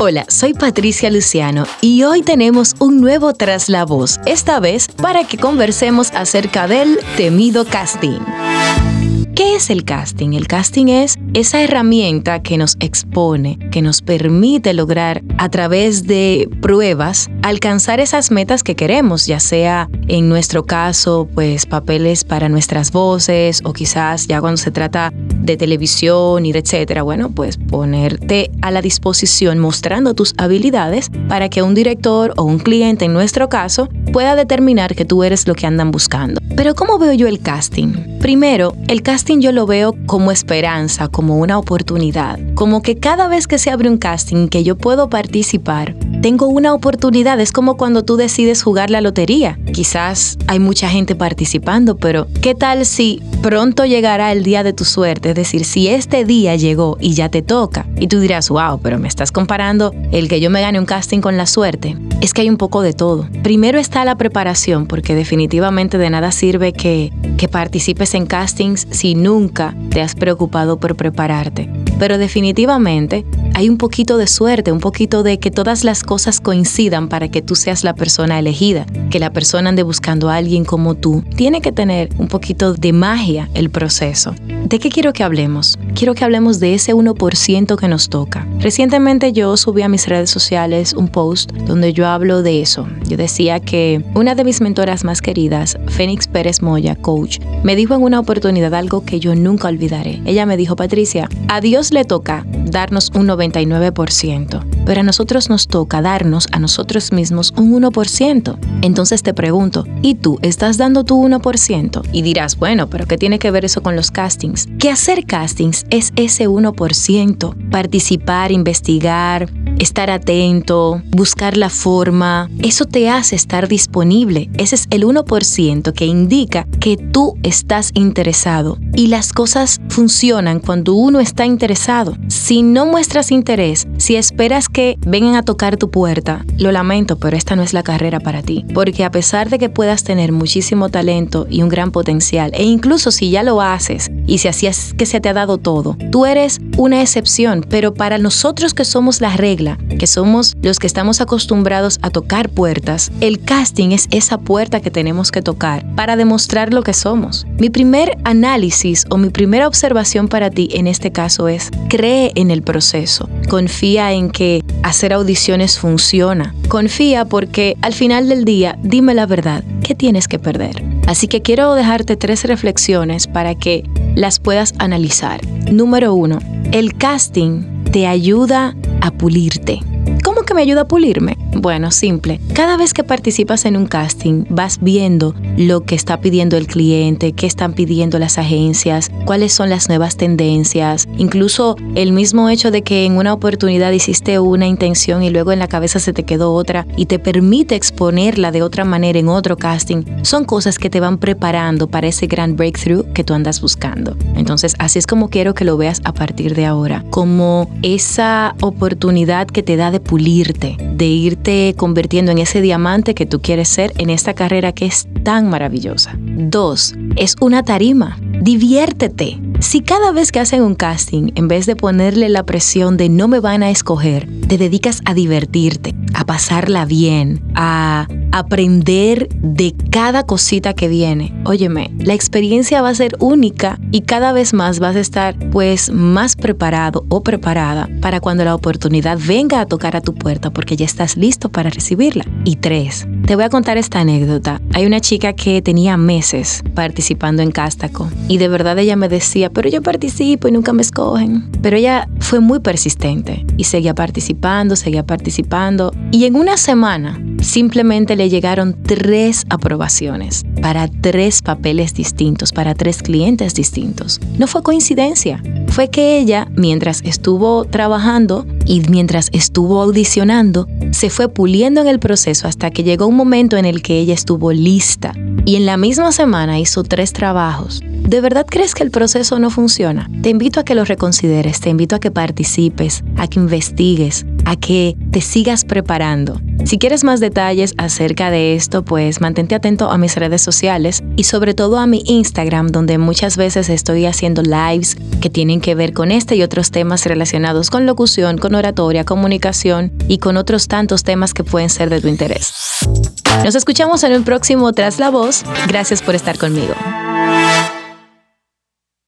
Hola, soy Patricia Luciano y hoy tenemos un nuevo Tras esta vez para que conversemos acerca del temido casting. ¿Qué es el casting? El casting es esa herramienta que nos expone, que nos permite lograr a través de pruebas alcanzar esas metas que queremos, ya sea en nuestro caso, pues papeles para nuestras voces o quizás ya cuando se trata de televisión y de etcétera, bueno, pues ponerte a la disposición mostrando tus habilidades para que un director o un cliente en nuestro caso pueda determinar que tú eres lo que andan buscando. Pero ¿cómo veo yo el casting? Primero, el casting yo lo veo como esperanza, como una oportunidad, como que cada vez que se abre un casting que yo puedo participar, tengo una oportunidad, es como cuando tú decides jugar la lotería. Quizás hay mucha gente participando, pero ¿qué tal si pronto llegará el día de tu suerte? Es decir, si este día llegó y ya te toca, y tú dirás, wow, pero me estás comparando el que yo me gane un casting con la suerte. Es que hay un poco de todo. Primero está la preparación, porque definitivamente de nada sirve que, que participes en castings si nunca te has preocupado por prepararte. Pero definitivamente hay un poquito de suerte, un poquito de que todas las cosas coincidan para que tú seas la persona elegida, que la persona ande buscando a alguien como tú. Tiene que tener un poquito de magia el proceso. ¿De qué quiero que hablemos? Quiero que hablemos de ese 1% que nos toca. Recientemente yo subí a mis redes sociales un post donde yo hablo de eso. Yo decía que una de mis mentoras más queridas, Fénix Pérez Moya, coach, me dijo en una oportunidad algo que yo nunca olvidaré. Ella me dijo, Patricia, a Dios le toca darnos un 99%, pero a nosotros nos toca darnos a nosotros mismos un 1%. Entonces te pregunto, ¿y tú estás dando tu 1%? Y dirás, bueno, pero ¿qué tiene que ver eso con los castings? Que hacer castings es ese 1%, participar, investigar, estar atento, buscar la forma, eso te hace estar disponible. Ese es el 1% que indica que tú estás interesado. Y las cosas funcionan cuando uno está interesado. Si no muestras interés, si esperas que vengan a tocar tu puerta, lo lamento, pero esta no es la carrera para ti. Porque a pesar de que puedas tener muchísimo talento y un gran potencial, e incluso si ya lo haces y si así es que se te ha dado todo, tú eres una excepción, pero para nosotros que somos la regla, que somos los que estamos acostumbrados a tocar puertas, el casting es esa puerta que tenemos que tocar para demostrar lo que somos. Mi primer análisis o mi primera observación para ti en este caso es, cree en el proceso, confía en que hacer audiciones funciona, confía porque al final del día, dime la verdad, ¿qué tienes que perder? Así que quiero dejarte tres reflexiones para que las puedas analizar. Número uno, el casting te ayuda a pulirte. ¿Cómo que me ayuda a pulirme? Bueno, simple. Cada vez que participas en un casting, vas viendo lo que está pidiendo el cliente, qué están pidiendo las agencias, cuáles son las nuevas tendencias, incluso el mismo hecho de que en una oportunidad hiciste una intención y luego en la cabeza se te quedó otra y te permite exponerla de otra manera en otro casting, son cosas que te van preparando para ese gran breakthrough que tú andas buscando. Entonces, así es como quiero que lo veas a partir de ahora, como esa oportunidad que te da de pulirte, de irte convirtiendo en ese diamante que tú quieres ser en esta carrera que es tan maravillosa. Dos, es una tarima. Diviértete. Si cada vez que hacen un casting, en vez de ponerle la presión de no me van a escoger, te dedicas a divertirte, a pasarla bien, a aprender de cada cosita que viene. Óyeme, la experiencia va a ser única y cada vez más vas a estar pues más preparado o preparada para cuando la oportunidad venga a tocar a tu puerta porque ya estás listo para recibirla. Y tres, te voy a contar esta anécdota. Hay una chica que tenía meses participando en Cástaco y de verdad ella me decía, pero yo participo y nunca me escogen. Pero ella fue muy persistente y seguía participando, seguía participando y en una semana simplemente le llegaron tres aprobaciones para tres papeles distintos, para tres clientes distintos. No fue coincidencia, fue que ella, mientras estuvo trabajando y mientras estuvo audicionando, se fue puliendo en el proceso hasta que llegó un momento en el que ella estuvo lista y en la misma semana hizo tres trabajos. ¿De verdad crees que el proceso no funciona? Te invito a que lo reconsideres, te invito a que participes, a que investigues, a que te sigas preparando. Si quieres más detalles acerca de esto, pues mantente atento a mis redes sociales y sobre todo a mi Instagram, donde muchas veces estoy haciendo lives que tienen que ver con este y otros temas relacionados con locución, con oratoria, comunicación y con otros tantos temas que pueden ser de tu interés. Nos escuchamos en un próximo Tras la Voz. Gracias por estar conmigo.